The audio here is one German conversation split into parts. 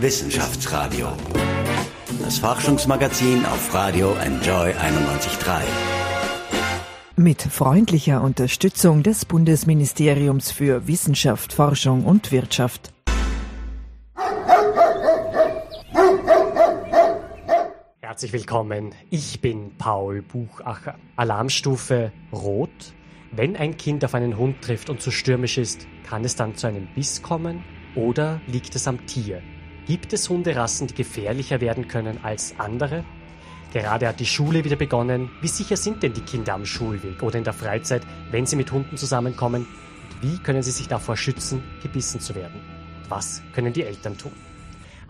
Wissenschaftsradio. Das Forschungsmagazin auf Radio Enjoy 91.3. Mit freundlicher Unterstützung des Bundesministeriums für Wissenschaft, Forschung und Wirtschaft. Herzlich willkommen. Ich bin Paul Buchacher. Alarmstufe Rot. Wenn ein Kind auf einen Hund trifft und zu stürmisch ist, kann es dann zu einem Biss kommen oder liegt es am Tier? Gibt es Hunderassen, die gefährlicher werden können als andere? Gerade hat die Schule wieder begonnen. Wie sicher sind denn die Kinder am Schulweg oder in der Freizeit, wenn sie mit Hunden zusammenkommen? Und wie können sie sich davor schützen, gebissen zu werden? Was können die Eltern tun?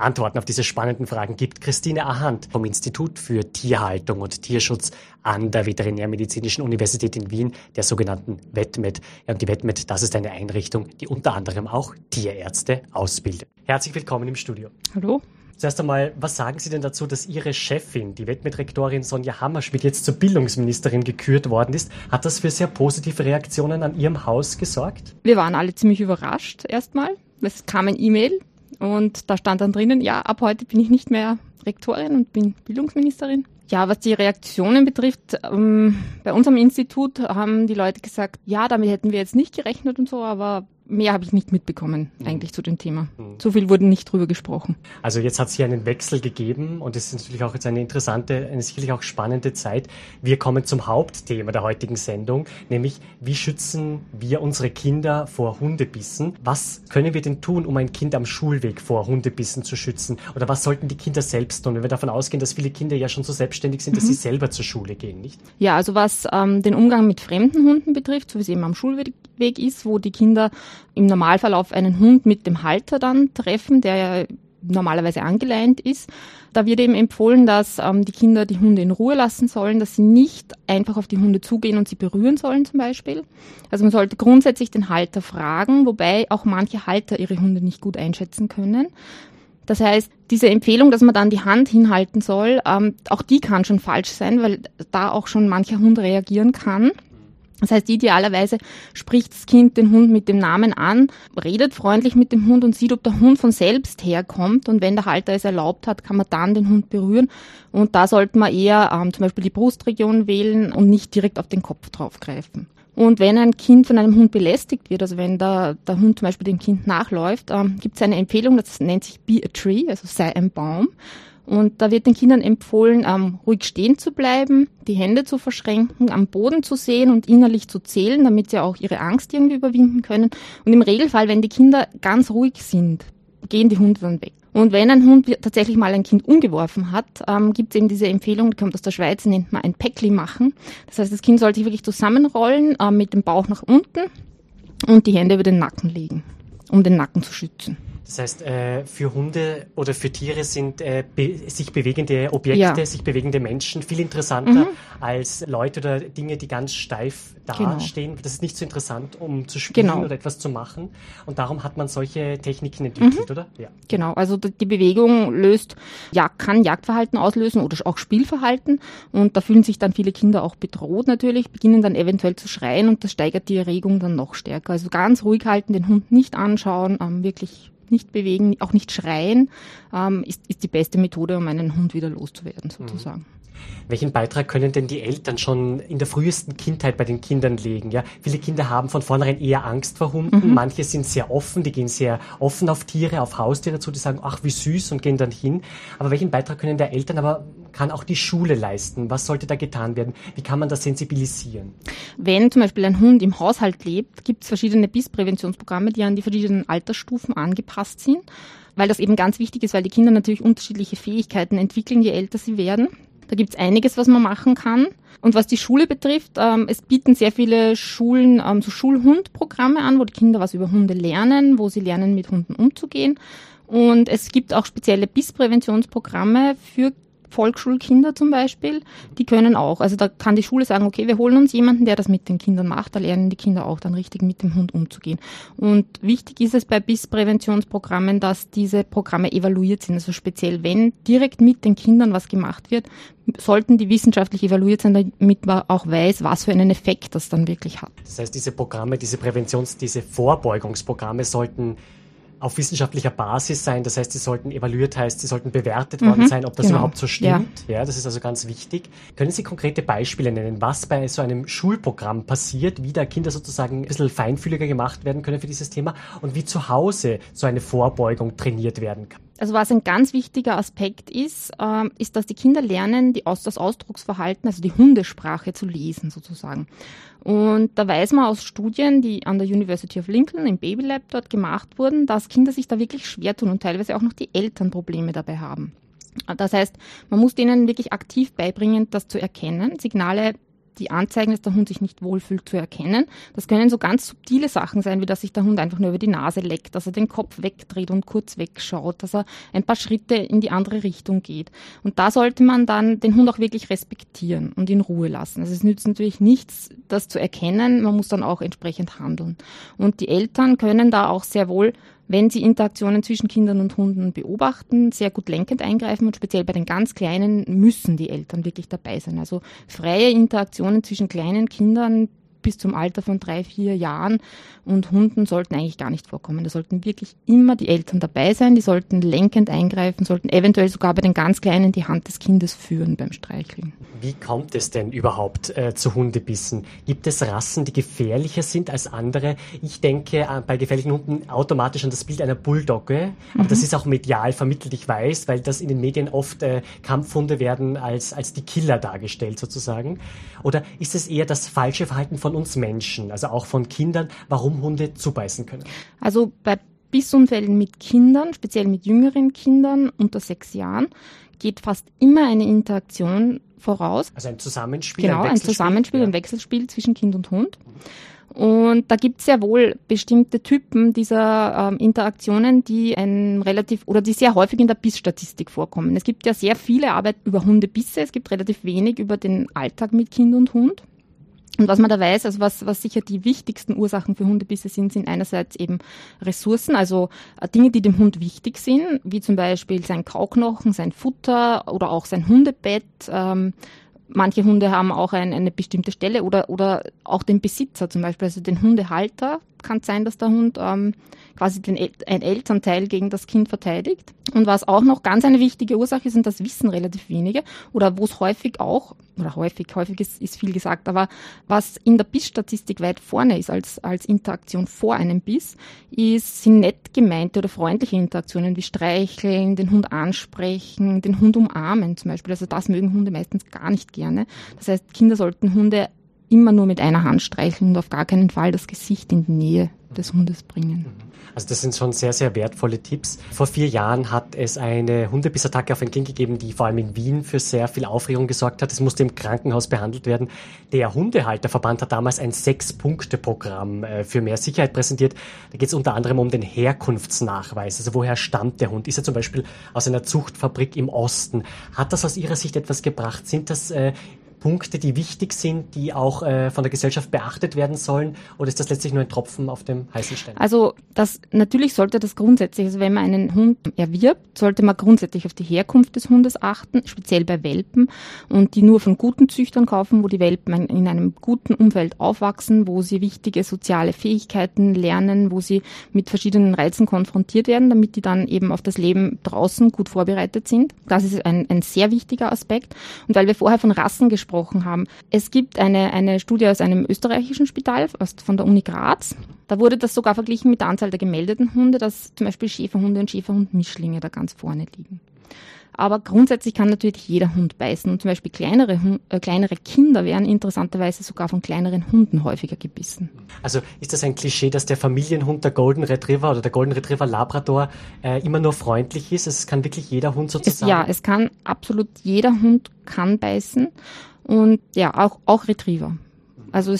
Antworten auf diese spannenden Fragen gibt Christine Ahand vom Institut für Tierhaltung und Tierschutz an der Veterinärmedizinischen Universität in Wien, der sogenannten VetMed. Ja, und die VetMed, das ist eine Einrichtung, die unter anderem auch Tierärzte ausbildet. Herzlich willkommen im Studio. Hallo. Zuerst einmal, was sagen Sie denn dazu, dass Ihre Chefin, die VetMed-Rektorin Sonja Hammerschmidt, jetzt zur Bildungsministerin gekürt worden ist? Hat das für sehr positive Reaktionen an Ihrem Haus gesorgt? Wir waren alle ziemlich überrascht erstmal. Es kam ein E-Mail und da stand dann drinnen, ja, ab heute bin ich nicht mehr Rektorin und bin Bildungsministerin. Ja, was die Reaktionen betrifft, ähm, bei unserem Institut haben die Leute gesagt, ja, damit hätten wir jetzt nicht gerechnet und so, aber mehr habe ich nicht mitbekommen mhm. eigentlich zu dem Thema. Mhm. So viel wurde nicht drüber gesprochen. Also jetzt hat es hier einen Wechsel gegeben und es ist natürlich auch jetzt eine interessante, eine sicherlich auch spannende Zeit. Wir kommen zum Hauptthema der heutigen Sendung, nämlich wie schützen wir unsere Kinder vor Hundebissen? Was können wir denn tun, um ein Kind am Schulweg vor Hundebissen zu schützen? Oder was sollten die Kinder selbst tun, wenn wir davon ausgehen, dass viele Kinder ja schon so selbstständig sind, dass mhm. sie selber zur Schule gehen, nicht? Ja, also was ähm, den Umgang mit fremden Hunden betrifft, so wie es eben am Schulweg ist, wo die Kinder im Normalverlauf einen Hund mit dem Halter dann treffen, der ja normalerweise angeleint ist. Da wird eben empfohlen, dass ähm, die Kinder die Hunde in Ruhe lassen sollen, dass sie nicht einfach auf die Hunde zugehen und sie berühren sollen zum Beispiel. Also man sollte grundsätzlich den Halter fragen, wobei auch manche Halter ihre Hunde nicht gut einschätzen können. Das heißt, diese Empfehlung, dass man dann die Hand hinhalten soll, ähm, auch die kann schon falsch sein, weil da auch schon mancher Hund reagieren kann. Das heißt, idealerweise spricht das Kind den Hund mit dem Namen an, redet freundlich mit dem Hund und sieht, ob der Hund von selbst herkommt. Und wenn der Halter es erlaubt hat, kann man dann den Hund berühren. Und da sollte man eher ähm, zum Beispiel die Brustregion wählen und nicht direkt auf den Kopf draufgreifen. Und wenn ein Kind von einem Hund belästigt wird, also wenn der, der Hund zum Beispiel dem Kind nachläuft, ähm, gibt es eine Empfehlung, das nennt sich Be a Tree, also sei ein Baum. Und da wird den Kindern empfohlen, ähm, ruhig stehen zu bleiben, die Hände zu verschränken, am Boden zu sehen und innerlich zu zählen, damit sie auch ihre Angst irgendwie überwinden können. Und im Regelfall, wenn die Kinder ganz ruhig sind, gehen die Hunde dann weg. Und wenn ein Hund tatsächlich mal ein Kind umgeworfen hat, ähm, gibt es eben diese Empfehlung, die kommt aus der Schweiz, nennt man ein Päckli machen. Das heißt, das Kind sollte sich wirklich zusammenrollen, äh, mit dem Bauch nach unten und die Hände über den Nacken legen, um den Nacken zu schützen. Das heißt, äh, für Hunde oder für Tiere sind äh, be sich bewegende Objekte, ja. sich bewegende Menschen viel interessanter mhm. als Leute oder Dinge, die ganz steif genau. dastehen. Genau. Das ist nicht so interessant, um zu spielen genau. oder etwas zu machen. Und darum hat man solche Techniken entwickelt, mhm. oder? Ja. Genau. Also die Bewegung löst, ja, kann Jagdverhalten auslösen oder auch Spielverhalten. Und da fühlen sich dann viele Kinder auch bedroht natürlich, beginnen dann eventuell zu schreien und das steigert die Erregung dann noch stärker. Also ganz ruhig halten, den Hund nicht anschauen, ähm, wirklich nicht bewegen, auch nicht schreien, ähm, ist, ist die beste Methode, um einen Hund wieder loszuwerden, sozusagen. Mhm. Welchen Beitrag können denn die Eltern schon in der frühesten Kindheit bei den Kindern legen? Ja, viele Kinder haben von vornherein eher Angst vor Hunden. Mhm. Manche sind sehr offen, die gehen sehr offen auf Tiere, auf Haustiere zu, die sagen, ach, wie süß und gehen dann hin. Aber welchen Beitrag können der Eltern, aber kann auch die Schule leisten? Was sollte da getan werden? Wie kann man das sensibilisieren? Wenn zum Beispiel ein Hund im Haushalt lebt, gibt es verschiedene Bisspräventionsprogramme, die an die verschiedenen Altersstufen angepasst sind weil das eben ganz wichtig ist, weil die Kinder natürlich unterschiedliche Fähigkeiten entwickeln, je älter sie werden. Da gibt's einiges, was man machen kann. Und was die Schule betrifft, ähm, es bieten sehr viele Schulen ähm, so Schulhundprogramme an, wo die Kinder was über Hunde lernen, wo sie lernen, mit Hunden umzugehen. Und es gibt auch spezielle Bisspräventionsprogramme für Volksschulkinder zum Beispiel, die können auch. Also da kann die Schule sagen, okay, wir holen uns jemanden, der das mit den Kindern macht. Da lernen die Kinder auch dann richtig mit dem Hund umzugehen. Und wichtig ist es bei BIS-Präventionsprogrammen, dass diese Programme evaluiert sind. Also speziell, wenn direkt mit den Kindern was gemacht wird, sollten die wissenschaftlich evaluiert sein, damit man auch weiß, was für einen Effekt das dann wirklich hat. Das heißt, diese Programme, diese Präventions-, diese Vorbeugungsprogramme sollten auf wissenschaftlicher Basis sein. Das heißt, sie sollten evaluiert heißt, sie sollten bewertet mhm, worden sein, ob das genau. überhaupt so stimmt. Ja. ja, das ist also ganz wichtig. Können Sie konkrete Beispiele nennen, was bei so einem Schulprogramm passiert, wie da Kinder sozusagen ein bisschen feinfühliger gemacht werden können für dieses Thema und wie zu Hause so eine Vorbeugung trainiert werden kann? Also was ein ganz wichtiger Aspekt ist, äh, ist, dass die Kinder lernen, die Aus das Ausdrucksverhalten, also die Hundesprache zu lesen sozusagen. Und da weiß man aus Studien, die an der University of Lincoln im Babylab dort gemacht wurden, dass Kinder sich da wirklich schwer tun und teilweise auch noch die Eltern Probleme dabei haben. Das heißt, man muss denen wirklich aktiv beibringen, das zu erkennen, Signale die anzeigen, dass der Hund sich nicht wohlfühlt, zu erkennen. Das können so ganz subtile Sachen sein, wie dass sich der Hund einfach nur über die Nase leckt, dass er den Kopf wegdreht und kurz wegschaut, dass er ein paar Schritte in die andere Richtung geht. Und da sollte man dann den Hund auch wirklich respektieren und in Ruhe lassen. Also es nützt natürlich nichts, das zu erkennen, man muss dann auch entsprechend handeln. Und die Eltern können da auch sehr wohl wenn Sie Interaktionen zwischen Kindern und Hunden beobachten, sehr gut lenkend eingreifen und speziell bei den ganz Kleinen müssen die Eltern wirklich dabei sein. Also freie Interaktionen zwischen kleinen Kindern bis zum Alter von drei, vier Jahren und Hunden sollten eigentlich gar nicht vorkommen. Da sollten wirklich immer die Eltern dabei sein, die sollten lenkend eingreifen, sollten eventuell sogar bei den ganz Kleinen die Hand des Kindes führen beim Streicheln. Wie kommt es denn überhaupt äh, zu Hundebissen? Gibt es Rassen, die gefährlicher sind als andere? Ich denke äh, bei gefährlichen Hunden automatisch an das Bild einer Bulldogge, aber mhm. das ist auch medial vermittelt, ich weiß, weil das in den Medien oft äh, Kampfhunde werden als, als die Killer dargestellt sozusagen. Oder ist es eher das falsche Verhalten von uns Menschen, also auch von Kindern, warum Hunde zubeißen können? Also bei Bissunfällen mit Kindern, speziell mit jüngeren Kindern unter sechs Jahren, geht fast immer eine Interaktion voraus. Also ein Zusammenspiel. Genau, ein, ein Zusammenspiel, ja. ein Wechselspiel zwischen Kind und Hund. Und da gibt es sehr wohl bestimmte Typen dieser ähm, Interaktionen, die ein relativ oder die sehr häufig in der Bissstatistik vorkommen. Es gibt ja sehr viele Arbeit über Hundebisse, es gibt relativ wenig über den Alltag mit Kind und Hund. Und was man da weiß, also was, was sicher die wichtigsten Ursachen für Hundebisse sind, sind einerseits eben Ressourcen, also äh, Dinge, die dem Hund wichtig sind, wie zum Beispiel sein Kauknochen, sein Futter oder auch sein Hundebett. Ähm, manche Hunde haben auch ein, eine bestimmte Stelle oder, oder auch den Besitzer zum Beispiel, also den Hundehalter. Kann sein, dass der Hund ähm, quasi den, ein Elternteil gegen das Kind verteidigt. Und was auch noch ganz eine wichtige Ursache ist, und das wissen relativ wenige, oder wo es häufig auch, oder häufig, häufig ist, ist viel gesagt, aber was in der Bissstatistik weit vorne ist als, als Interaktion vor einem Biss, ist, sind nett gemeinte oder freundliche Interaktionen wie streicheln, den Hund ansprechen, den Hund umarmen zum Beispiel. Also das mögen Hunde meistens gar nicht gerne. Das heißt, Kinder sollten Hunde immer nur mit einer Hand streicheln und auf gar keinen Fall das Gesicht in die Nähe des Hundes bringen. Also das sind schon sehr, sehr wertvolle Tipps. Vor vier Jahren hat es eine Hundebissattacke auf ein Kind gegeben, die vor allem in Wien für sehr viel Aufregung gesorgt hat. Es musste im Krankenhaus behandelt werden. Der Hundehalterverband hat damals ein Sechs-Punkte-Programm äh, für mehr Sicherheit präsentiert. Da geht es unter anderem um den Herkunftsnachweis. Also woher stammt der Hund? Ist er zum Beispiel aus einer Zuchtfabrik im Osten? Hat das aus Ihrer Sicht etwas gebracht? Sind das äh, Punkte, die wichtig sind, die auch äh, von der Gesellschaft beachtet werden sollen? Oder ist das letztlich nur ein Tropfen auf dem heißen Stein? Also das natürlich sollte das grundsätzlich, also wenn man einen Hund erwirbt, sollte man grundsätzlich auf die Herkunft des Hundes achten, speziell bei Welpen und die nur von guten Züchtern kaufen, wo die Welpen in einem guten Umfeld aufwachsen, wo sie wichtige soziale Fähigkeiten lernen, wo sie mit verschiedenen Reizen konfrontiert werden, damit die dann eben auf das Leben draußen gut vorbereitet sind. Das ist ein, ein sehr wichtiger Aspekt. Und weil wir vorher von Rassen gesprochen gesprochen haben. Es gibt eine, eine Studie aus einem österreichischen Spital, aus, von der Uni Graz. Da wurde das sogar verglichen mit der Anzahl der gemeldeten Hunde, dass zum Beispiel Schäferhunde und Schäferhund-Mischlinge da ganz vorne liegen. Aber grundsätzlich kann natürlich jeder Hund beißen. Und zum Beispiel kleinere, äh, kleinere Kinder werden interessanterweise sogar von kleineren Hunden häufiger gebissen. Also ist das ein Klischee, dass der Familienhund der Golden Retriever oder der Golden Retriever Labrador äh, immer nur freundlich ist? Es kann wirklich jeder Hund sozusagen. Es, ja, es kann absolut jeder Hund kann beißen. Und ja, auch, auch Retriever. Also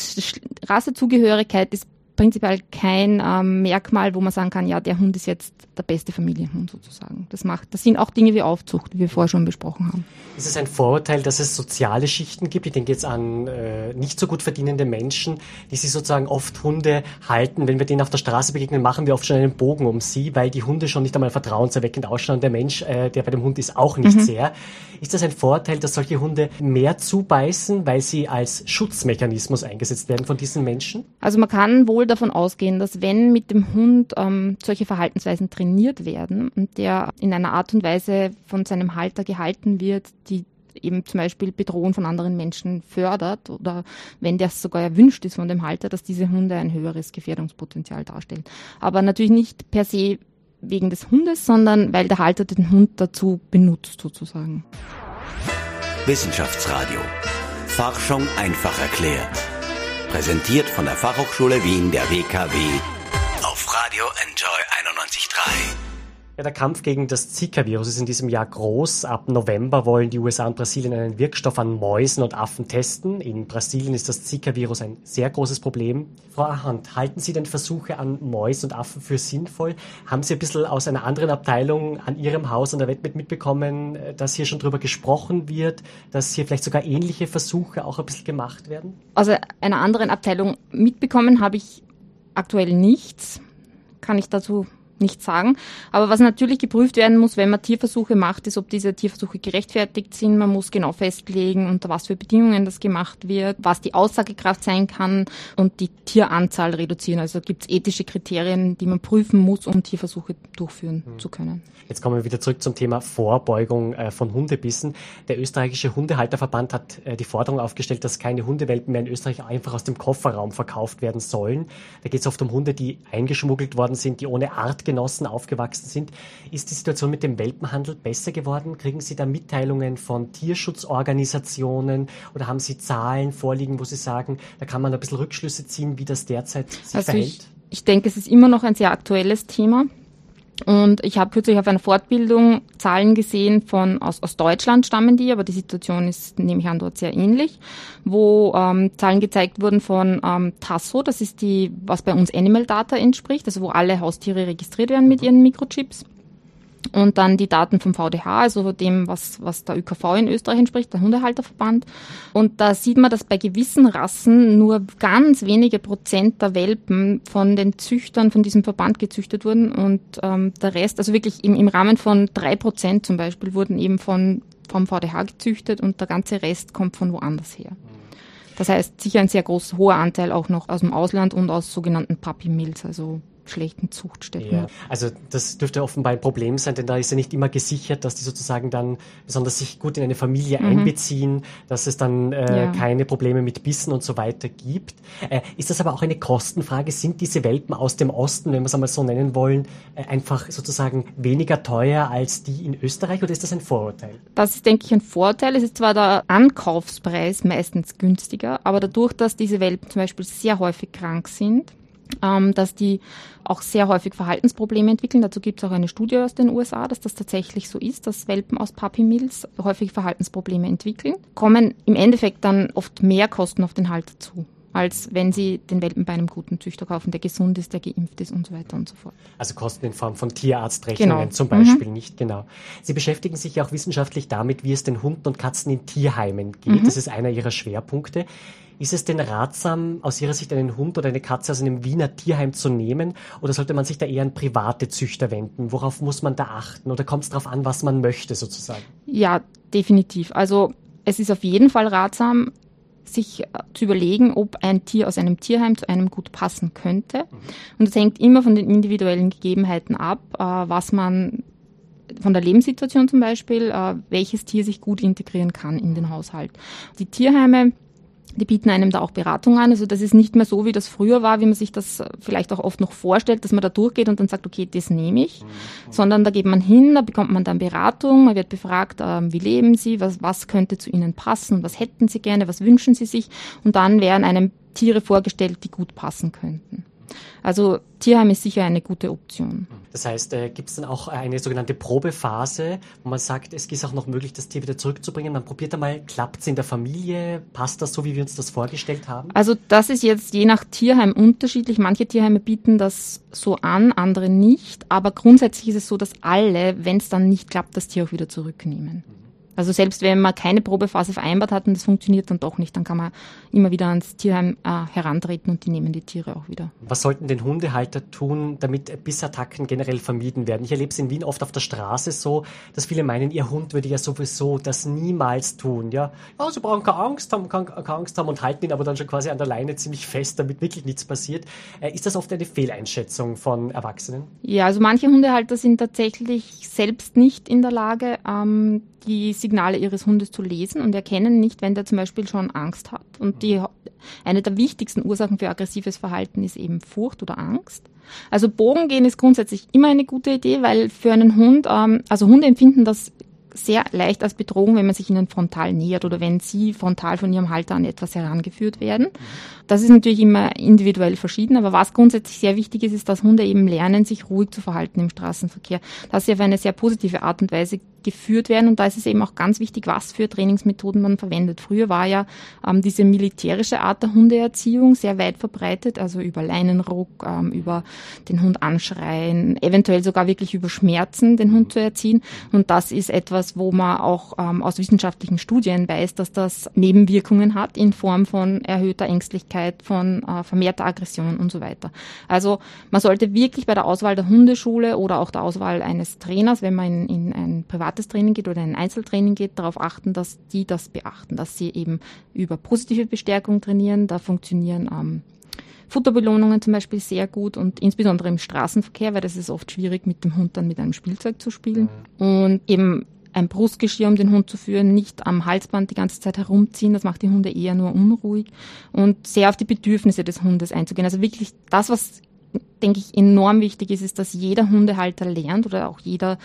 Rassezugehörigkeit ist prinzipiell kein ähm, Merkmal, wo man sagen kann, ja, der Hund ist jetzt der beste Familienhund sozusagen. Das macht, das sind auch Dinge wie Aufzucht, wie wir vorher schon besprochen haben. Ist es ein Vorurteil, dass es soziale Schichten gibt? Ich denke jetzt an äh, nicht so gut verdienende Menschen, die sich sozusagen oft Hunde halten. Wenn wir denen auf der Straße begegnen, machen wir oft schon einen Bogen um sie, weil die Hunde schon nicht einmal vertrauenserweckend ausschauen. Und der Mensch, äh, der bei dem Hund ist, auch nicht mhm. sehr. Ist das ein Vorteil, dass solche Hunde mehr zubeißen, weil sie als Schutzmechanismus eingesetzt werden von diesen Menschen? Also man kann wohl davon ausgehen, dass wenn mit dem Hund ähm, solche Verhaltensweisen trainiert werden und der in einer Art und Weise von seinem Halter gehalten wird, die eben zum Beispiel Bedrohung von anderen Menschen fördert oder wenn das sogar erwünscht ist von dem Halter, dass diese Hunde ein höheres Gefährdungspotenzial darstellen. Aber natürlich nicht per se wegen des Hundes, sondern weil der Halter den Hund dazu benutzt sozusagen. Wissenschaftsradio. Forschung einfach erklärt. Präsentiert von der Fachhochschule Wien der WKW auf Radio Enjoy 91.3. Ja, der Kampf gegen das Zika-Virus ist in diesem Jahr groß. Ab November wollen die USA und Brasilien einen Wirkstoff an Mäusen und Affen testen. In Brasilien ist das Zika-Virus ein sehr großes Problem. Frau Ahand, halten Sie denn Versuche an Mäusen und Affen für sinnvoll? Haben Sie ein bisschen aus einer anderen Abteilung an Ihrem Haus an der Welt mitbekommen, dass hier schon drüber gesprochen wird, dass hier vielleicht sogar ähnliche Versuche auch ein bisschen gemacht werden? Also einer anderen Abteilung mitbekommen habe ich aktuell nichts. Kann ich dazu nicht sagen. Aber was natürlich geprüft werden muss, wenn man Tierversuche macht, ist, ob diese Tierversuche gerechtfertigt sind. Man muss genau festlegen, unter was für Bedingungen das gemacht wird, was die Aussagekraft sein kann und die Tieranzahl reduzieren. Also gibt es ethische Kriterien, die man prüfen muss, um Tierversuche durchführen mhm. zu können. Jetzt kommen wir wieder zurück zum Thema Vorbeugung äh, von Hundebissen. Der österreichische Hundehalterverband hat äh, die Forderung aufgestellt, dass keine Hundewelpen mehr in Österreich einfach aus dem Kofferraum verkauft werden sollen. Da geht es oft um Hunde, die eingeschmuggelt worden sind, die ohne Art Artgenossen aufgewachsen sind. Ist die Situation mit dem Welpenhandel besser geworden? Kriegen Sie da Mitteilungen von Tierschutzorganisationen oder haben Sie Zahlen vorliegen, wo Sie sagen, da kann man ein bisschen Rückschlüsse ziehen, wie das derzeit sich also verhält? Ich, ich denke, es ist immer noch ein sehr aktuelles Thema. Und ich habe kürzlich auf einer Fortbildung Zahlen gesehen von aus, aus Deutschland stammen die, aber die Situation ist, nehme ich an, dort sehr ähnlich, wo ähm, Zahlen gezeigt wurden von ähm, Tasso, das ist die, was bei uns Animal Data entspricht, also wo alle Haustiere registriert werden mit ihren Mikrochips und dann die Daten vom VDH, also dem, was, was der ÖKV in Österreich entspricht, der Hundehalterverband. Und da sieht man, dass bei gewissen Rassen nur ganz wenige Prozent der Welpen von den Züchtern von diesem Verband gezüchtet wurden und ähm, der Rest, also wirklich im, im Rahmen von drei Prozent zum Beispiel, wurden eben von, vom VDH gezüchtet und der ganze Rest kommt von woanders her. Das heißt, sicher ein sehr groß, hoher Anteil auch noch aus dem Ausland und aus sogenannten Puppy Mills, also schlechten Zuchtstätten. Ja, also das dürfte offenbar ein Problem sein, denn da ist ja nicht immer gesichert, dass die sozusagen dann besonders sich gut in eine Familie mhm. einbeziehen, dass es dann äh, ja. keine Probleme mit Bissen und so weiter gibt. Äh, ist das aber auch eine Kostenfrage? Sind diese Welpen aus dem Osten, wenn wir es einmal so nennen wollen, äh, einfach sozusagen weniger teuer als die in Österreich oder ist das ein Vorurteil? Das ist, denke ich, ein Vorteil. Es ist zwar der Ankaufspreis meistens günstiger, aber dadurch, dass diese Welpen zum Beispiel sehr häufig krank sind, ähm, dass die auch sehr häufig Verhaltensprobleme entwickeln. Dazu gibt es auch eine Studie aus den USA, dass das tatsächlich so ist, dass Welpen aus Puppy Mills häufig Verhaltensprobleme entwickeln, kommen im Endeffekt dann oft mehr Kosten auf den Halter zu als wenn sie den Welpen bei einem guten Züchter kaufen, der gesund ist, der geimpft ist und so weiter und so fort. Also Kosten in Form von Tierarztrechnungen genau. zum Beispiel mhm. nicht, genau. Sie beschäftigen sich ja auch wissenschaftlich damit, wie es den Hunden und Katzen in Tierheimen geht. Mhm. Das ist einer Ihrer Schwerpunkte. Ist es denn ratsam, aus Ihrer Sicht einen Hund oder eine Katze aus einem Wiener Tierheim zu nehmen? Oder sollte man sich da eher an private Züchter wenden? Worauf muss man da achten? Oder kommt es darauf an, was man möchte sozusagen? Ja, definitiv. Also es ist auf jeden Fall ratsam, sich äh, zu überlegen, ob ein Tier aus einem Tierheim zu einem gut passen könnte. Und es hängt immer von den individuellen Gegebenheiten ab, äh, was man von der Lebenssituation zum Beispiel, äh, welches Tier sich gut integrieren kann in den Haushalt. Die Tierheime die bieten einem da auch Beratung an. Also das ist nicht mehr so, wie das früher war, wie man sich das vielleicht auch oft noch vorstellt, dass man da durchgeht und dann sagt, okay, das nehme ich. Mhm. Sondern da geht man hin, da bekommt man dann Beratung, man wird befragt, äh, wie leben Sie, was, was könnte zu Ihnen passen, was hätten Sie gerne, was wünschen Sie sich. Und dann werden einem Tiere vorgestellt, die gut passen könnten. Also Tierheim ist sicher eine gute Option. Das heißt, äh, gibt es dann auch eine sogenannte Probephase, wo man sagt, es ist auch noch möglich, das Tier wieder zurückzubringen. Man probiert einmal, klappt es in der Familie, passt das so, wie wir uns das vorgestellt haben? Also das ist jetzt je nach Tierheim unterschiedlich. Manche Tierheime bieten das so an, andere nicht. Aber grundsätzlich ist es so, dass alle, wenn es dann nicht klappt, das Tier auch wieder zurücknehmen. Also selbst wenn man keine Probephase vereinbart hat und das funktioniert dann doch nicht, dann kann man immer wieder ans Tierheim äh, herantreten und die nehmen die Tiere auch wieder. Was sollten denn Hundehalter tun, damit Bissattacken generell vermieden werden? Ich erlebe es in Wien oft auf der Straße so, dass viele meinen, ihr Hund würde ja sowieso das niemals tun. Ja, ja sie brauchen keine Angst haben, keine, keine Angst haben und halten ihn aber dann schon quasi an der Leine ziemlich fest, damit wirklich nichts passiert. Äh, ist das oft eine Fehleinschätzung von Erwachsenen? Ja, also manche Hundehalter sind tatsächlich selbst nicht in der Lage, ähm, die Signale ihres Hundes zu lesen und erkennen nicht, wenn der zum Beispiel schon Angst hat. Und die, eine der wichtigsten Ursachen für aggressives Verhalten ist eben Furcht oder Angst. Also Bogen gehen ist grundsätzlich immer eine gute Idee, weil für einen Hund, ähm, also Hunde empfinden das sehr leicht als Bedrohung, wenn man sich ihnen frontal nähert oder wenn sie frontal von ihrem Halter an etwas herangeführt werden. Das ist natürlich immer individuell verschieden, aber was grundsätzlich sehr wichtig ist, ist, dass Hunde eben lernen, sich ruhig zu verhalten im Straßenverkehr. Dass sie auf eine sehr positive Art und Weise geführt werden. Und da ist es eben auch ganz wichtig, was für Trainingsmethoden man verwendet. Früher war ja ähm, diese militärische Art der Hundeerziehung sehr weit verbreitet, also über Leinenruck, ähm, über den Hund anschreien, eventuell sogar wirklich über Schmerzen den Hund zu erziehen. Und das ist etwas, wo man auch ähm, aus wissenschaftlichen Studien weiß, dass das Nebenwirkungen hat in Form von erhöhter Ängstlichkeit, von äh, vermehrter Aggression und so weiter. Also man sollte wirklich bei der Auswahl der Hundeschule oder auch der Auswahl eines Trainers, wenn man in, in ein privates Training geht oder ein Einzeltraining geht, darauf achten, dass die das beachten, dass sie eben über positive Bestärkung trainieren. Da funktionieren ähm, Futterbelohnungen zum Beispiel sehr gut und insbesondere im Straßenverkehr, weil das ist oft schwierig, mit dem Hund dann mit einem Spielzeug zu spielen. Mhm. Und eben ein Brustgeschirr, um den Hund zu führen, nicht am Halsband die ganze Zeit herumziehen, das macht die Hunde eher nur unruhig und sehr auf die Bedürfnisse des Hundes einzugehen. Also wirklich das, was denke ich, enorm wichtig ist, ist, dass jeder Hundehalter lernt oder auch jeder,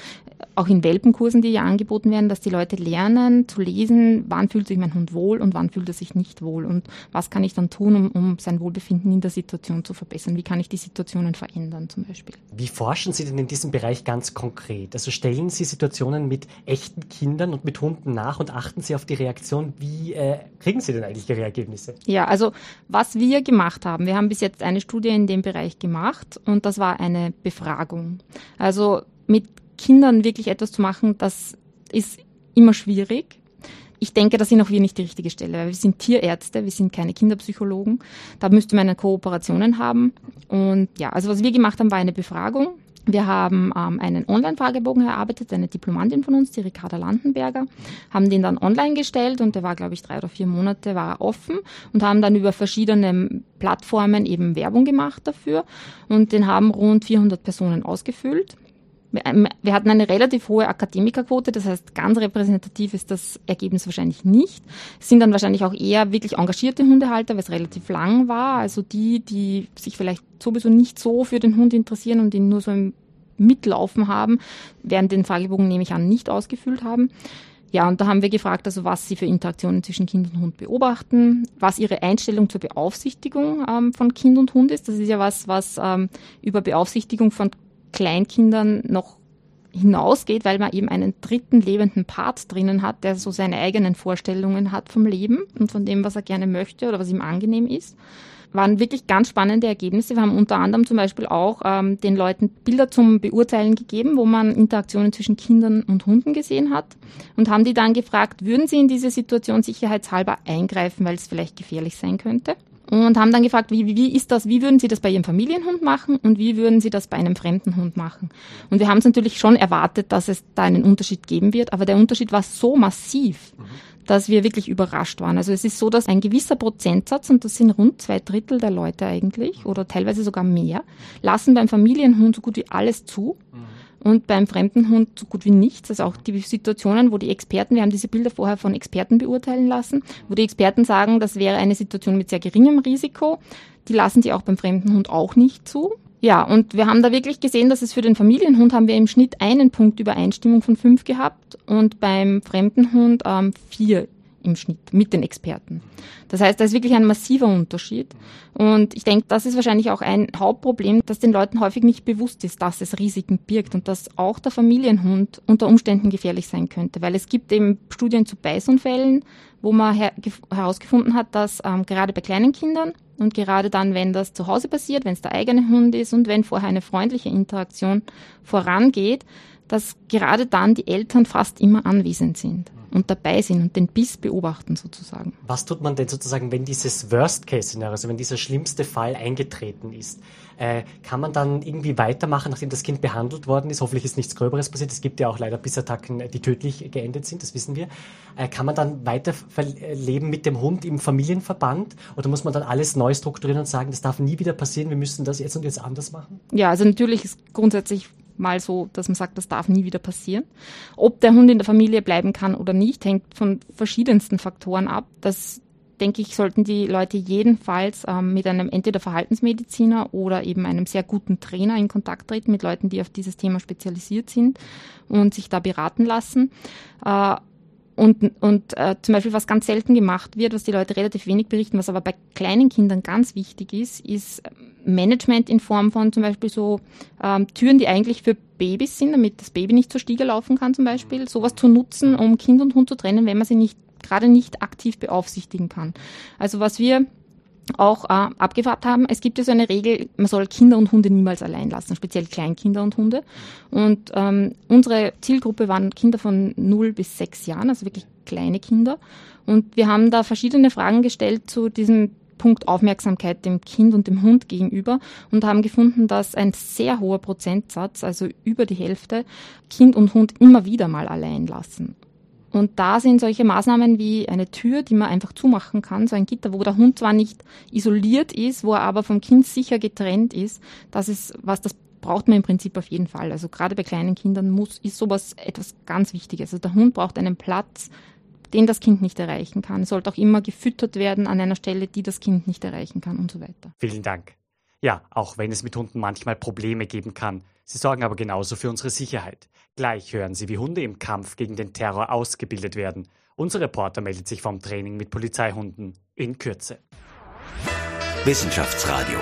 auch in Welpenkursen, die ja angeboten werden, dass die Leute lernen zu lesen, wann fühlt sich mein Hund wohl und wann fühlt er sich nicht wohl und was kann ich dann tun, um, um sein Wohlbefinden in der Situation zu verbessern. Wie kann ich die Situationen verändern zum Beispiel. Wie forschen Sie denn in diesem Bereich ganz konkret? Also stellen Sie Situationen mit echten Kindern und mit Hunden nach und achten Sie auf die Reaktion. Wie äh, kriegen Sie denn eigentlich Ihre Ergebnisse? Ja, also was wir gemacht haben, wir haben bis jetzt eine Studie in dem Bereich gemacht gemacht und das war eine Befragung. Also mit Kindern wirklich etwas zu machen, das ist immer schwierig. Ich denke, da sind auch wir nicht die richtige Stelle, weil wir sind Tierärzte, wir sind keine Kinderpsychologen. Da müsste man eine Kooperationen haben. Und ja, also was wir gemacht haben, war eine Befragung. Wir haben ähm, einen Online-Fragebogen erarbeitet, eine Diplomantin von uns, die Ricarda Landenberger, haben den dann online gestellt und der war, glaube ich, drei oder vier Monate war offen und haben dann über verschiedene Plattformen eben Werbung gemacht dafür und den haben rund 400 Personen ausgefüllt. Ähm, wir hatten eine relativ hohe Akademikerquote, das heißt, ganz repräsentativ ist das Ergebnis wahrscheinlich nicht. Es sind dann wahrscheinlich auch eher wirklich engagierte Hundehalter, weil es relativ lang war. Also die, die sich vielleicht sowieso nicht so für den Hund interessieren und ihn nur so im Mitlaufen haben, werden den Fragebogen, nehme ich an, nicht ausgefüllt haben. Ja, und da haben wir gefragt, also was sie für Interaktionen zwischen Kind und Hund beobachten, was ihre Einstellung zur Beaufsichtigung ähm, von Kind und Hund ist. Das ist ja was, was ähm, über Beaufsichtigung von Kleinkindern noch hinausgeht, weil man eben einen dritten lebenden Part drinnen hat, der so seine eigenen Vorstellungen hat vom Leben und von dem, was er gerne möchte oder was ihm angenehm ist waren wirklich ganz spannende Ergebnisse. Wir haben unter anderem zum Beispiel auch ähm, den Leuten Bilder zum Beurteilen gegeben, wo man Interaktionen zwischen Kindern und Hunden gesehen hat und haben die dann gefragt, würden sie in diese Situation sicherheitshalber eingreifen, weil es vielleicht gefährlich sein könnte? Und haben dann gefragt, wie, wie ist das, wie würden Sie das bei Ihrem Familienhund machen und wie würden Sie das bei einem fremden Hund machen? Und wir haben es natürlich schon erwartet, dass es da einen Unterschied geben wird, aber der Unterschied war so massiv, dass wir wirklich überrascht waren. Also es ist so, dass ein gewisser Prozentsatz, und das sind rund zwei Drittel der Leute eigentlich, oder teilweise sogar mehr, lassen beim Familienhund so gut wie alles zu. Und beim fremden Hund so gut wie nichts. Also auch die Situationen, wo die Experten, wir haben diese Bilder vorher von Experten beurteilen lassen, wo die Experten sagen, das wäre eine Situation mit sehr geringem Risiko. Die lassen sie auch beim fremden Hund auch nicht zu. Ja, und wir haben da wirklich gesehen, dass es für den Familienhund haben wir im Schnitt einen Punkt Übereinstimmung von fünf gehabt und beim fremden Hund ähm, vier im Schnitt mit den Experten. Das heißt, da ist wirklich ein massiver Unterschied. Und ich denke, das ist wahrscheinlich auch ein Hauptproblem, dass den Leuten häufig nicht bewusst ist, dass es Risiken birgt und dass auch der Familienhund unter Umständen gefährlich sein könnte. Weil es gibt eben Studien zu Beißunfällen, wo man her herausgefunden hat, dass ähm, gerade bei kleinen Kindern und gerade dann, wenn das zu Hause passiert, wenn es der eigene Hund ist und wenn vorher eine freundliche Interaktion vorangeht, dass gerade dann die Eltern fast immer anwesend sind und dabei sind und den Biss beobachten sozusagen. Was tut man denn sozusagen, wenn dieses Worst-Case-Szenario, also wenn dieser schlimmste Fall eingetreten ist? Äh, kann man dann irgendwie weitermachen, nachdem das Kind behandelt worden ist? Hoffentlich ist nichts Gröberes passiert. Es gibt ja auch leider Bissattacken, die tödlich geendet sind, das wissen wir. Äh, kann man dann weiterleben mit dem Hund im Familienverband? Oder muss man dann alles neu strukturieren und sagen, das darf nie wieder passieren, wir müssen das jetzt und jetzt anders machen? Ja, also natürlich ist grundsätzlich mal so, dass man sagt, das darf nie wieder passieren. Ob der Hund in der Familie bleiben kann oder nicht, hängt von verschiedensten Faktoren ab. Das denke ich, sollten die Leute jedenfalls ähm, mit einem entweder Verhaltensmediziner oder eben einem sehr guten Trainer in Kontakt treten, mit Leuten, die auf dieses Thema spezialisiert sind und sich da beraten lassen. Äh, und, und äh, zum Beispiel, was ganz selten gemacht wird, was die Leute relativ wenig berichten, was aber bei kleinen Kindern ganz wichtig ist, ist Management in Form von zum Beispiel so ähm, Türen, die eigentlich für Babys sind, damit das Baby nicht zur Stiege laufen kann zum Beispiel, sowas zu nutzen, um Kind und Hund zu trennen, wenn man sie nicht gerade nicht aktiv beaufsichtigen kann. Also was wir auch äh, abgefragt haben. Es gibt ja so eine Regel, man soll Kinder und Hunde niemals allein lassen, speziell Kleinkinder und Hunde. Und ähm, unsere Zielgruppe waren Kinder von 0 bis 6 Jahren, also wirklich kleine Kinder. Und wir haben da verschiedene Fragen gestellt zu diesem Punkt Aufmerksamkeit dem Kind und dem Hund gegenüber und haben gefunden, dass ein sehr hoher Prozentsatz, also über die Hälfte, Kind und Hund immer wieder mal allein lassen. Und da sind solche Maßnahmen wie eine Tür, die man einfach zumachen kann, so ein Gitter, wo der Hund zwar nicht isoliert ist, wo er aber vom Kind sicher getrennt ist, das ist was, das braucht man im Prinzip auf jeden Fall. Also gerade bei kleinen Kindern muss, ist sowas etwas ganz Wichtiges. Also der Hund braucht einen Platz, den das Kind nicht erreichen kann. Es sollte auch immer gefüttert werden an einer Stelle, die das Kind nicht erreichen kann und so weiter. Vielen Dank. Ja, auch wenn es mit Hunden manchmal Probleme geben kann, sie sorgen aber genauso für unsere Sicherheit. Gleich hören Sie, wie Hunde im Kampf gegen den Terror ausgebildet werden. Unser Reporter meldet sich vom Training mit Polizeihunden in Kürze. Wissenschaftsradio.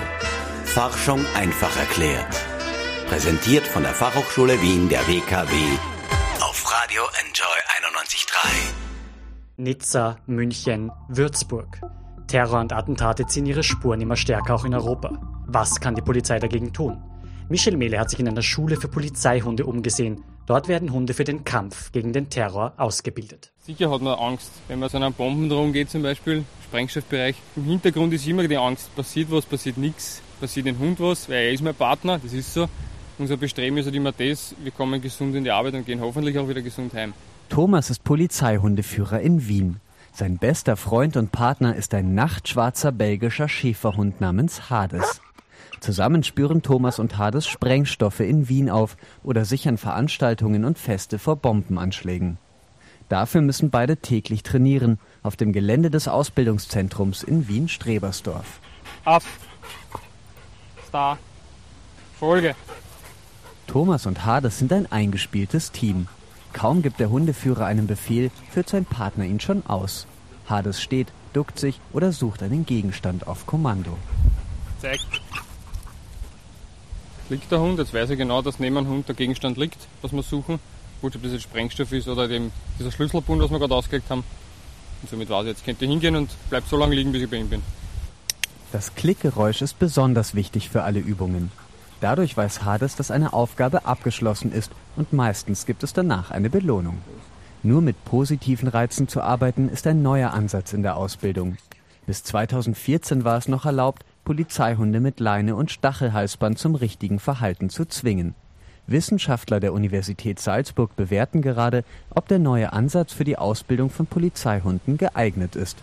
Forschung einfach erklärt. Präsentiert von der Fachhochschule Wien der WKW auf Radio Enjoy 91.3. Nizza, München, Würzburg. Terror und Attentate ziehen ihre Spuren immer stärker auch in Europa. Was kann die Polizei dagegen tun? Michel Mehle hat sich in einer Schule für Polizeihunde umgesehen. Dort werden Hunde für den Kampf gegen den Terror ausgebildet. Sicher hat man Angst, wenn man so einer Bombendrohung geht zum Beispiel, Sprengstoffbereich. Im Hintergrund ist immer die Angst, passiert was, passiert nichts, passiert dem Hund was, weil er ist mein Partner, das ist so. Unser Bestreben ist halt immer das, wir kommen gesund in die Arbeit und gehen hoffentlich auch wieder gesund heim. Thomas ist Polizeihundeführer in Wien. Sein bester Freund und Partner ist ein nachtschwarzer belgischer Schäferhund namens Hades. Zusammen spüren Thomas und Hades Sprengstoffe in Wien auf oder sichern Veranstaltungen und Feste vor Bombenanschlägen. Dafür müssen beide täglich trainieren auf dem Gelände des Ausbildungszentrums in Wien-Strebersdorf. Ab. Star. Folge. Thomas und Hades sind ein eingespieltes Team. Kaum gibt der Hundeführer einen Befehl, führt sein Partner ihn schon aus. Hades steht, duckt sich oder sucht einen Gegenstand auf Kommando. Zeig. Liegt der Hund, jetzt weiß ich genau, dass neben dem Hund der Gegenstand liegt, was wir suchen. Wurscht, ob das jetzt Sprengstoff ist oder dem, dieser Schlüsselbund, was wir gerade ausgelegt haben. Und somit weiß ich, jetzt könnt ihr hingehen und bleibt so lange liegen, bis ich bei ihm bin. Das Klickgeräusch ist besonders wichtig für alle Übungen. Dadurch weiß Hades, dass eine Aufgabe abgeschlossen ist und meistens gibt es danach eine Belohnung. Nur mit positiven Reizen zu arbeiten ist ein neuer Ansatz in der Ausbildung. Bis 2014 war es noch erlaubt, Polizeihunde mit Leine und Stachelhalsband zum richtigen Verhalten zu zwingen. Wissenschaftler der Universität Salzburg bewerten gerade, ob der neue Ansatz für die Ausbildung von Polizeihunden geeignet ist.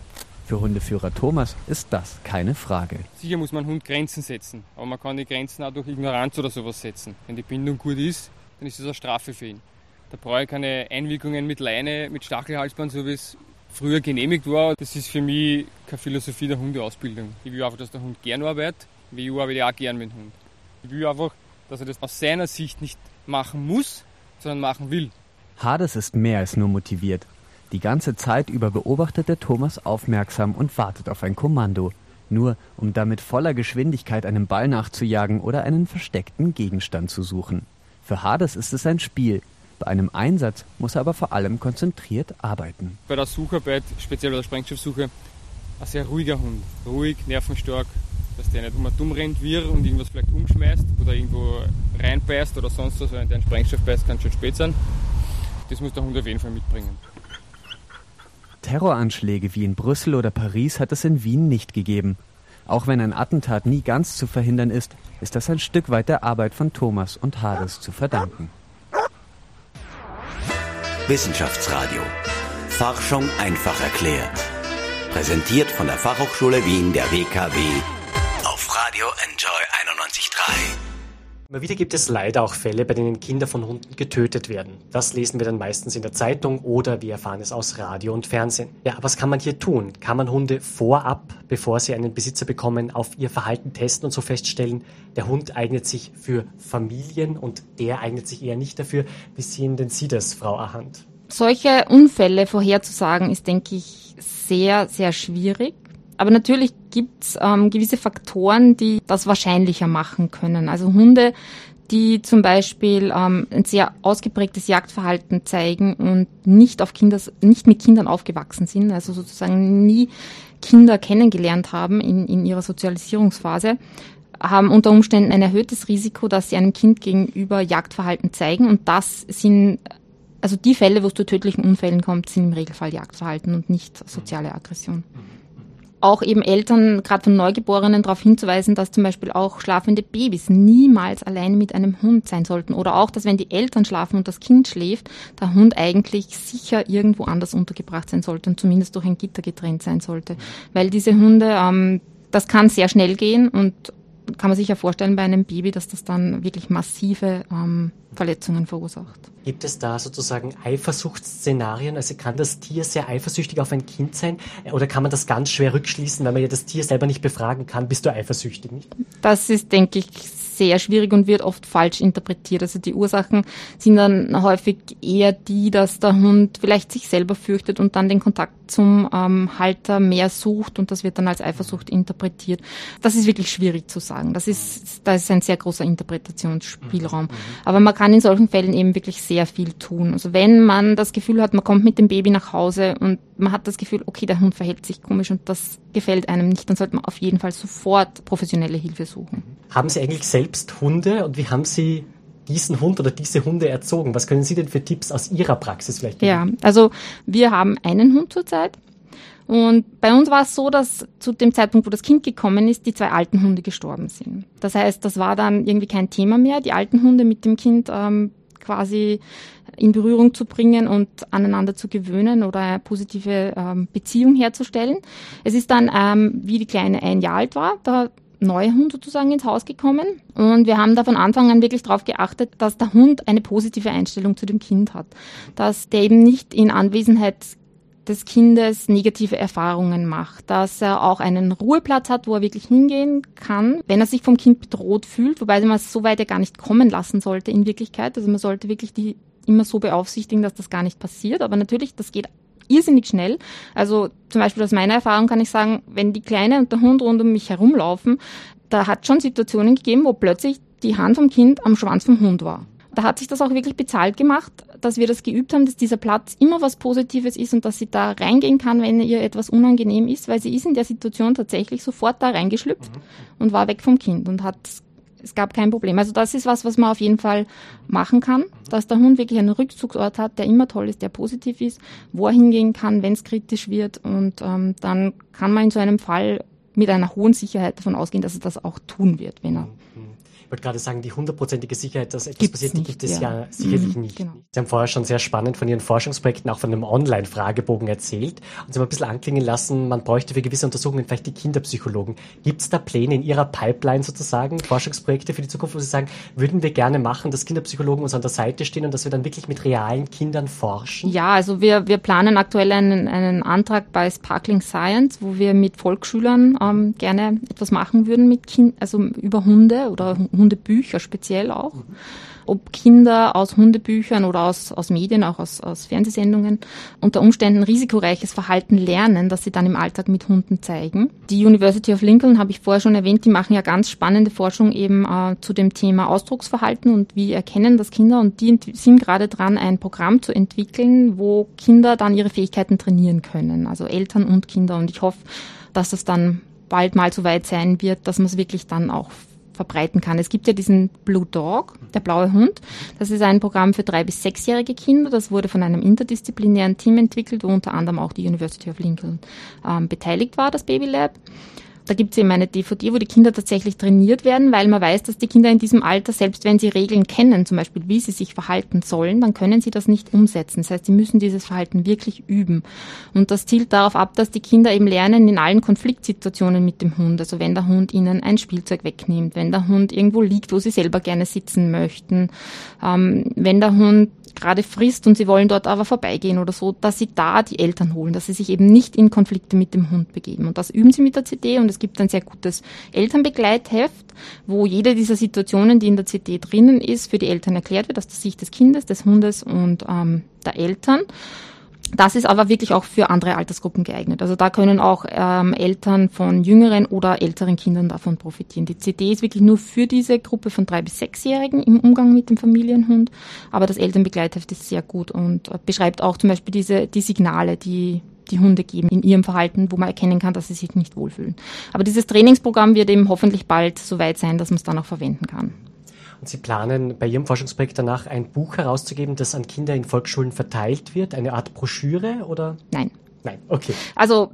Für Hundeführer Thomas ist das keine Frage. Sicher muss man Hund Grenzen setzen, aber man kann die Grenzen auch durch Ignoranz oder sowas setzen. Wenn die Bindung gut ist, dann ist das eine Strafe für ihn. Da brauche ich keine Einwirkungen mit Leine, mit Stachelhalsband, so wie es früher genehmigt war. Das ist für mich keine Philosophie der Hundeausbildung. Ich will einfach, dass der Hund gern arbeitet, wie ich arbeite auch gern mit dem Hund. Ich will einfach, dass er das aus seiner Sicht nicht machen muss, sondern machen will. Hades ist mehr als nur motiviert. Die ganze Zeit über beobachtet der Thomas aufmerksam und wartet auf ein Kommando, nur um damit voller Geschwindigkeit einem Ball nachzujagen oder einen versteckten Gegenstand zu suchen. Für Hades ist es ein Spiel. Bei einem Einsatz muss er aber vor allem konzentriert arbeiten. Bei der Sucharbeit, speziell bei der Sprengstoffsuche, ein sehr ruhiger Hund. Ruhig, nervenstark, dass der nicht um dumm rennt wir und irgendwas vielleicht umschmeißt oder irgendwo reinbeißt oder sonst was, wenn der einen Sprengstoff beißt, kann es schon spät sein. Das muss der Hund auf jeden Fall mitbringen. Terroranschläge wie in Brüssel oder Paris hat es in Wien nicht gegeben. Auch wenn ein Attentat nie ganz zu verhindern ist, ist das ein Stück weit der Arbeit von Thomas und Hades zu verdanken. Wissenschaftsradio. Forschung einfach erklärt. Präsentiert von der Fachhochschule Wien der WKW auf Radio Enjoy 91.3. Immer wieder gibt es leider auch Fälle, bei denen Kinder von Hunden getötet werden. Das lesen wir dann meistens in der Zeitung oder wir erfahren es aus Radio und Fernsehen. Ja, was kann man hier tun? Kann man Hunde vorab, bevor sie einen Besitzer bekommen, auf ihr Verhalten testen und so feststellen, der Hund eignet sich für Familien und der eignet sich eher nicht dafür? Wie sehen denn Sie das, Frau Ahand? Solche Unfälle vorherzusagen ist, denke ich, sehr, sehr schwierig. Aber natürlich gibt's ähm, gewisse Faktoren, die das wahrscheinlicher machen können. Also Hunde, die zum Beispiel ähm, ein sehr ausgeprägtes Jagdverhalten zeigen und nicht auf Kinder, nicht mit Kindern aufgewachsen sind, also sozusagen nie Kinder kennengelernt haben in, in ihrer Sozialisierungsphase, haben unter Umständen ein erhöhtes Risiko, dass sie einem Kind gegenüber Jagdverhalten zeigen. Und das sind, also die Fälle, wo es zu tödlichen Unfällen kommt, sind im Regelfall Jagdverhalten und nicht soziale Aggression auch eben Eltern, gerade von Neugeborenen, darauf hinzuweisen, dass zum Beispiel auch schlafende Babys niemals alleine mit einem Hund sein sollten. Oder auch, dass wenn die Eltern schlafen und das Kind schläft, der Hund eigentlich sicher irgendwo anders untergebracht sein sollte und zumindest durch ein Gitter getrennt sein sollte. Weil diese Hunde, ähm, das kann sehr schnell gehen und kann man sich ja vorstellen bei einem Baby, dass das dann wirklich massive ähm, Verletzungen verursacht. Gibt es da sozusagen Eifersuchtsszenarien? Also kann das Tier sehr eifersüchtig auf ein Kind sein? Oder kann man das ganz schwer rückschließen, weil man ja das Tier selber nicht befragen kann? Bist du eifersüchtig? Nicht? Das ist, denke ich, sehr schwierig und wird oft falsch interpretiert. Also die Ursachen sind dann häufig eher die, dass der Hund vielleicht sich selber fürchtet und dann den Kontakt zum ähm, Halter mehr sucht und das wird dann als Eifersucht interpretiert. Das ist wirklich schwierig zu sagen. Das ist, da ist ein sehr großer Interpretationsspielraum. Aber man kann in solchen Fällen eben wirklich sehr viel tun. Also wenn man das Gefühl hat, man kommt mit dem Baby nach Hause und man hat das Gefühl, okay, der Hund verhält sich komisch und das gefällt einem nicht, dann sollte man auf jeden Fall sofort professionelle Hilfe suchen. Haben Sie eigentlich selbst Hunde und wie haben Sie diesen Hund oder diese Hunde erzogen? Was können Sie denn für Tipps aus Ihrer Praxis vielleicht geben? Ja, also wir haben einen Hund zurzeit. Und bei uns war es so, dass zu dem Zeitpunkt, wo das Kind gekommen ist, die zwei alten Hunde gestorben sind. Das heißt, das war dann irgendwie kein Thema mehr, die alten Hunde mit dem Kind ähm, quasi in Berührung zu bringen und aneinander zu gewöhnen oder eine positive ähm, Beziehung herzustellen. Es ist dann, ähm, wie die Kleine ein Jahr alt war, der neue Hund sozusagen ins Haus gekommen und wir haben da von Anfang an wirklich darauf geachtet, dass der Hund eine positive Einstellung zu dem Kind hat, dass der eben nicht in Anwesenheit des Kindes negative Erfahrungen macht, dass er auch einen Ruheplatz hat, wo er wirklich hingehen kann, wenn er sich vom Kind bedroht fühlt, wobei man es so weit ja gar nicht kommen lassen sollte in Wirklichkeit. Also man sollte wirklich die immer so beaufsichtigen, dass das gar nicht passiert. Aber natürlich, das geht irrsinnig schnell. Also zum Beispiel aus meiner Erfahrung kann ich sagen, wenn die Kleine und der Hund rund um mich herumlaufen, da hat schon Situationen gegeben, wo plötzlich die Hand vom Kind am Schwanz vom Hund war. Da hat sich das auch wirklich bezahlt gemacht, dass wir das geübt haben, dass dieser Platz immer was Positives ist und dass sie da reingehen kann, wenn ihr etwas unangenehm ist, weil sie ist in der Situation tatsächlich sofort da reingeschlüpft mhm. und war weg vom Kind und hat es gab kein Problem. Also das ist was, was man auf jeden Fall machen kann, dass der Hund wirklich einen Rückzugsort hat, der immer toll ist, der positiv ist, wo er hingehen kann, wenn es kritisch wird und ähm, dann kann man in so einem Fall mit einer hohen Sicherheit davon ausgehen, dass er das auch tun wird, wenn er wollte gerade sagen, die hundertprozentige Sicherheit, dass etwas Gibt's passiert, die gibt es ja, ja sicherlich mhm, nicht. Genau. Sie haben vorher schon sehr spannend von Ihren Forschungsprojekten, auch von einem Online-Fragebogen erzählt und Sie haben ein bisschen anklingen lassen, man bräuchte für gewisse Untersuchungen vielleicht die Kinderpsychologen. Gibt es da Pläne in Ihrer Pipeline sozusagen, Forschungsprojekte für die Zukunft, wo Sie sagen, würden wir gerne machen, dass Kinderpsychologen uns an der Seite stehen und dass wir dann wirklich mit realen Kindern forschen? Ja, also wir, wir planen aktuell einen, einen Antrag bei Sparkling Science, wo wir mit Volksschülern ähm, gerne etwas machen würden mit Kind, also über Hunde oder Hunde Hundebücher speziell auch. Ob Kinder aus Hundebüchern oder aus, aus Medien, auch aus, aus Fernsehsendungen, unter Umständen risikoreiches Verhalten lernen, das sie dann im Alltag mit Hunden zeigen. Die University of Lincoln, habe ich vorher schon erwähnt, die machen ja ganz spannende Forschung eben äh, zu dem Thema Ausdrucksverhalten und wie erkennen das Kinder. Und die sind gerade dran, ein Programm zu entwickeln, wo Kinder dann ihre Fähigkeiten trainieren können, also Eltern und Kinder. Und ich hoffe, dass das dann bald mal so weit sein wird, dass man es wirklich dann auch verbreiten kann. Es gibt ja diesen Blue Dog, der blaue Hund. Das ist ein Programm für drei bis sechsjährige Kinder. Das wurde von einem interdisziplinären Team entwickelt, wo unter anderem auch die University of Lincoln ähm, beteiligt war, das Baby Lab. Da gibt es eben eine DVD, wo die Kinder tatsächlich trainiert werden, weil man weiß, dass die Kinder in diesem Alter, selbst wenn sie Regeln kennen, zum Beispiel wie sie sich verhalten sollen, dann können sie das nicht umsetzen. Das heißt, sie müssen dieses Verhalten wirklich üben. Und das zielt darauf ab, dass die Kinder eben lernen in allen Konfliktsituationen mit dem Hund. Also wenn der Hund ihnen ein Spielzeug wegnimmt, wenn der Hund irgendwo liegt, wo sie selber gerne sitzen möchten, ähm, wenn der Hund gerade frisst und sie wollen dort aber vorbeigehen oder so, dass sie da die Eltern holen, dass sie sich eben nicht in Konflikte mit dem Hund begeben. Und das üben sie mit der CD und es gibt ein sehr gutes Elternbegleitheft, wo jede dieser Situationen, die in der CD drinnen ist, für die Eltern erklärt wird, aus der Sicht des Kindes, des Hundes und ähm, der Eltern. Das ist aber wirklich auch für andere Altersgruppen geeignet. Also da können auch ähm, Eltern von jüngeren oder älteren Kindern davon profitieren. Die CD ist wirklich nur für diese Gruppe von drei bis sechsjährigen im Umgang mit dem Familienhund, aber das Elternbegleitheft ist sehr gut und äh, beschreibt auch zum Beispiel diese die Signale, die die Hunde geben in ihrem Verhalten, wo man erkennen kann, dass sie sich nicht wohlfühlen. Aber dieses Trainingsprogramm wird eben hoffentlich bald so weit sein, dass man es dann auch verwenden kann. Sie planen bei Ihrem Forschungsprojekt danach ein Buch herauszugeben, das an Kinder in Volksschulen verteilt wird, eine Art Broschüre oder? Nein. Nein, okay. Also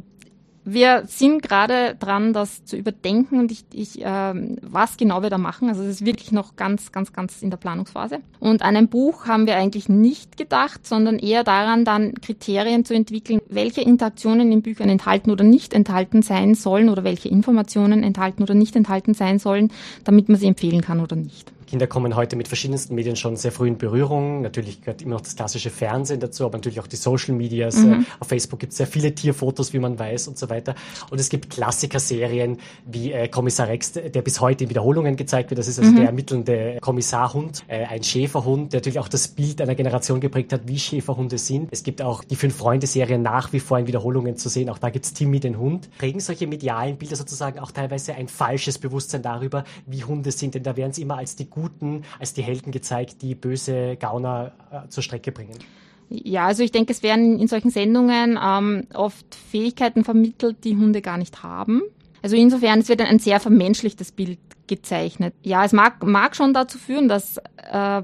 wir sind gerade dran, das zu überdenken und ich, ich ähm, was genau wir da machen. Also es ist wirklich noch ganz, ganz, ganz in der Planungsphase. Und an ein Buch haben wir eigentlich nicht gedacht, sondern eher daran, dann Kriterien zu entwickeln, welche Interaktionen in Büchern enthalten oder nicht enthalten sein sollen oder welche Informationen enthalten oder nicht enthalten sein sollen, damit man sie empfehlen kann oder nicht. Kinder kommen heute mit verschiedensten Medien schon sehr früh in Berührung. Natürlich gehört immer noch das klassische Fernsehen dazu, aber natürlich auch die Social Medias. Mhm. Auf Facebook gibt es sehr viele Tierfotos, wie man weiß und so weiter. Und es gibt Klassiker-Serien wie äh, Kommissar Rex, der bis heute in Wiederholungen gezeigt wird. Das ist also mhm. der ermittelnde Kommissarhund, äh, ein Schäferhund, der natürlich auch das Bild einer Generation geprägt hat, wie Schäferhunde sind. Es gibt auch die Fünf-Freunde-Serie nach wie vor in Wiederholungen zu sehen. Auch da gibt es Timmy den Hund. Prägen solche medialen Bilder sozusagen auch teilweise ein falsches Bewusstsein darüber, wie Hunde sind, denn da werden sie immer als die Guten, als die Helden gezeigt, die böse Gauner äh, zur Strecke bringen. Ja, also ich denke, es werden in solchen Sendungen ähm, oft Fähigkeiten vermittelt, die Hunde gar nicht haben. Also insofern, es wird ein sehr vermenschlichtes Bild gezeichnet. Ja, es mag, mag schon dazu führen, dass äh,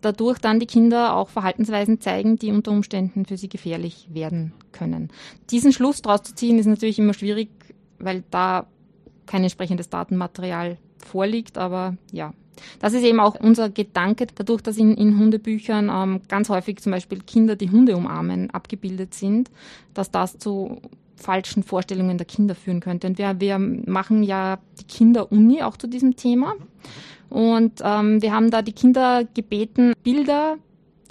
dadurch dann die Kinder auch Verhaltensweisen zeigen, die unter Umständen für sie gefährlich werden können. Diesen Schluss daraus zu ziehen, ist natürlich immer schwierig, weil da kein entsprechendes Datenmaterial vorliegt, aber ja, das ist eben auch unser Gedanke, dadurch, dass in, in Hundebüchern ähm, ganz häufig zum Beispiel Kinder, die Hunde umarmen, abgebildet sind, dass das zu falschen Vorstellungen der Kinder führen könnte. Und wir, wir machen ja die Kinderuni auch zu diesem Thema. Und ähm, wir haben da die Kinder gebeten, Bilder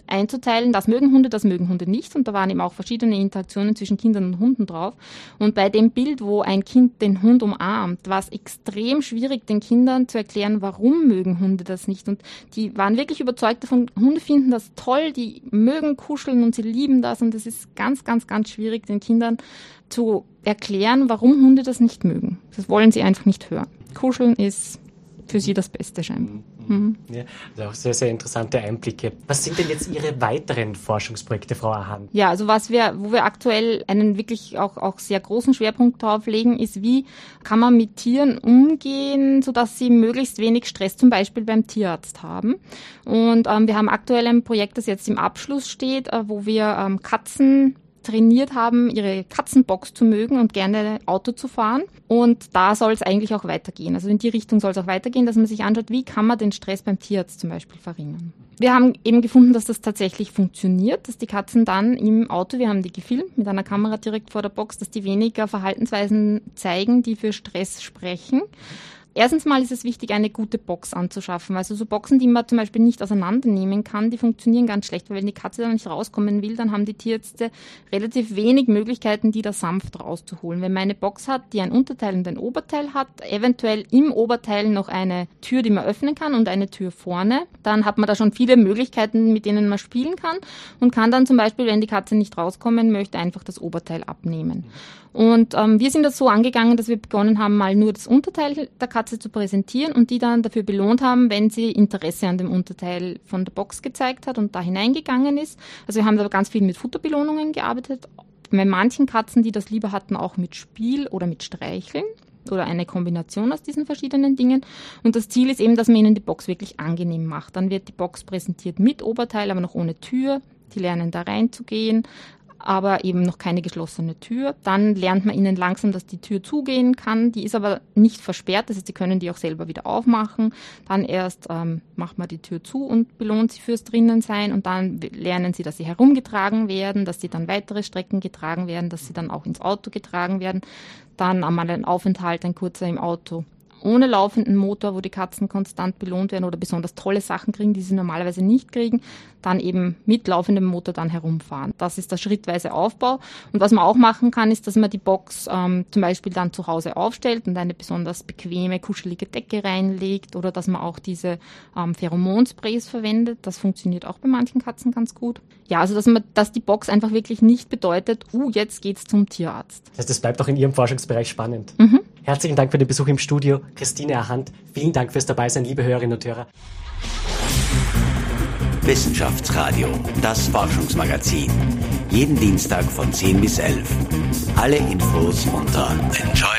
einzuteilen, das mögen Hunde, das mögen Hunde nicht. Und da waren eben auch verschiedene Interaktionen zwischen Kindern und Hunden drauf. Und bei dem Bild, wo ein Kind den Hund umarmt, war es extrem schwierig, den Kindern zu erklären, warum mögen Hunde das nicht. Und die waren wirklich überzeugt davon, Hunde finden das toll, die mögen kuscheln und sie lieben das. Und es ist ganz, ganz, ganz schwierig, den Kindern zu erklären, warum Hunde das nicht mögen. Das wollen sie einfach nicht hören. Kuscheln ist für sie das Beste scheinbar. Mhm. Ja, also auch sehr, sehr interessante Einblicke. Was sind denn jetzt Ihre weiteren Forschungsprojekte, Frau Ahan? Ja, also was wir, wo wir aktuell einen wirklich auch, auch sehr großen Schwerpunkt drauf legen, ist, wie kann man mit Tieren umgehen, sodass sie möglichst wenig Stress zum Beispiel beim Tierarzt haben. Und ähm, wir haben aktuell ein Projekt, das jetzt im Abschluss steht, äh, wo wir ähm, Katzen trainiert haben, ihre Katzenbox zu mögen und gerne Auto zu fahren. Und da soll es eigentlich auch weitergehen. Also in die Richtung soll es auch weitergehen, dass man sich anschaut, wie kann man den Stress beim Tierarzt zum Beispiel verringern. Wir haben eben gefunden, dass das tatsächlich funktioniert, dass die Katzen dann im Auto, wir haben die gefilmt mit einer Kamera direkt vor der Box, dass die weniger Verhaltensweisen zeigen, die für Stress sprechen. Erstens mal ist es wichtig, eine gute Box anzuschaffen. Also so Boxen, die man zum Beispiel nicht auseinandernehmen kann, die funktionieren ganz schlecht, weil wenn die Katze dann nicht rauskommen will, dann haben die Tierärzte relativ wenig Möglichkeiten, die da sanft rauszuholen. Wenn man eine Box hat, die ein Unterteil und ein Oberteil hat, eventuell im Oberteil noch eine Tür, die man öffnen kann und eine Tür vorne, dann hat man da schon viele Möglichkeiten, mit denen man spielen kann und kann dann zum Beispiel, wenn die Katze nicht rauskommen möchte, einfach das Oberteil abnehmen. Und ähm, wir sind das so angegangen, dass wir begonnen haben, mal nur das Unterteil der Katze zu präsentieren und die dann dafür belohnt haben, wenn sie Interesse an dem Unterteil von der Box gezeigt hat und da hineingegangen ist. Also wir haben da ganz viel mit Futterbelohnungen gearbeitet. Bei manchen Katzen, die das lieber hatten, auch mit Spiel oder mit Streicheln. oder eine Kombination aus diesen verschiedenen Dingen. Und das Ziel ist eben, dass man ihnen die Box wirklich angenehm macht. Dann wird die Box präsentiert mit Oberteil, aber noch ohne Tür. Die lernen da reinzugehen, aber eben noch keine geschlossene Tür. Dann lernt man ihnen langsam, dass die Tür zugehen kann. Die ist aber nicht versperrt, das heißt, sie können die auch selber wieder aufmachen. Dann erst ähm, macht man die Tür zu und belohnt sie fürs Drinnensein und dann lernen sie, dass sie herumgetragen werden, dass sie dann weitere Strecken getragen werden, dass sie dann auch ins Auto getragen werden. Dann einmal ein Aufenthalt, ein kurzer im Auto ohne laufenden Motor, wo die Katzen konstant belohnt werden oder besonders tolle Sachen kriegen, die sie normalerweise nicht kriegen, dann eben mit laufendem Motor dann herumfahren. Das ist der schrittweise Aufbau. Und was man auch machen kann, ist, dass man die Box ähm, zum Beispiel dann zu Hause aufstellt und eine besonders bequeme, kuschelige Decke reinlegt oder dass man auch diese ähm, Pheromonsprays verwendet. Das funktioniert auch bei manchen Katzen ganz gut. Ja, also dass man, dass die Box einfach wirklich nicht bedeutet, uh, jetzt geht's zum Tierarzt. Das heißt, es bleibt auch in Ihrem Forschungsbereich spannend. Mhm. Herzlichen Dank für den Besuch im Studio, Christine Ahand. Vielen Dank fürs Dabeisein, liebe Hörerinnen und Hörer. Wissenschaftsradio, das Forschungsmagazin. Jeden Dienstag von 10 bis 11. Alle Infos unter enjoy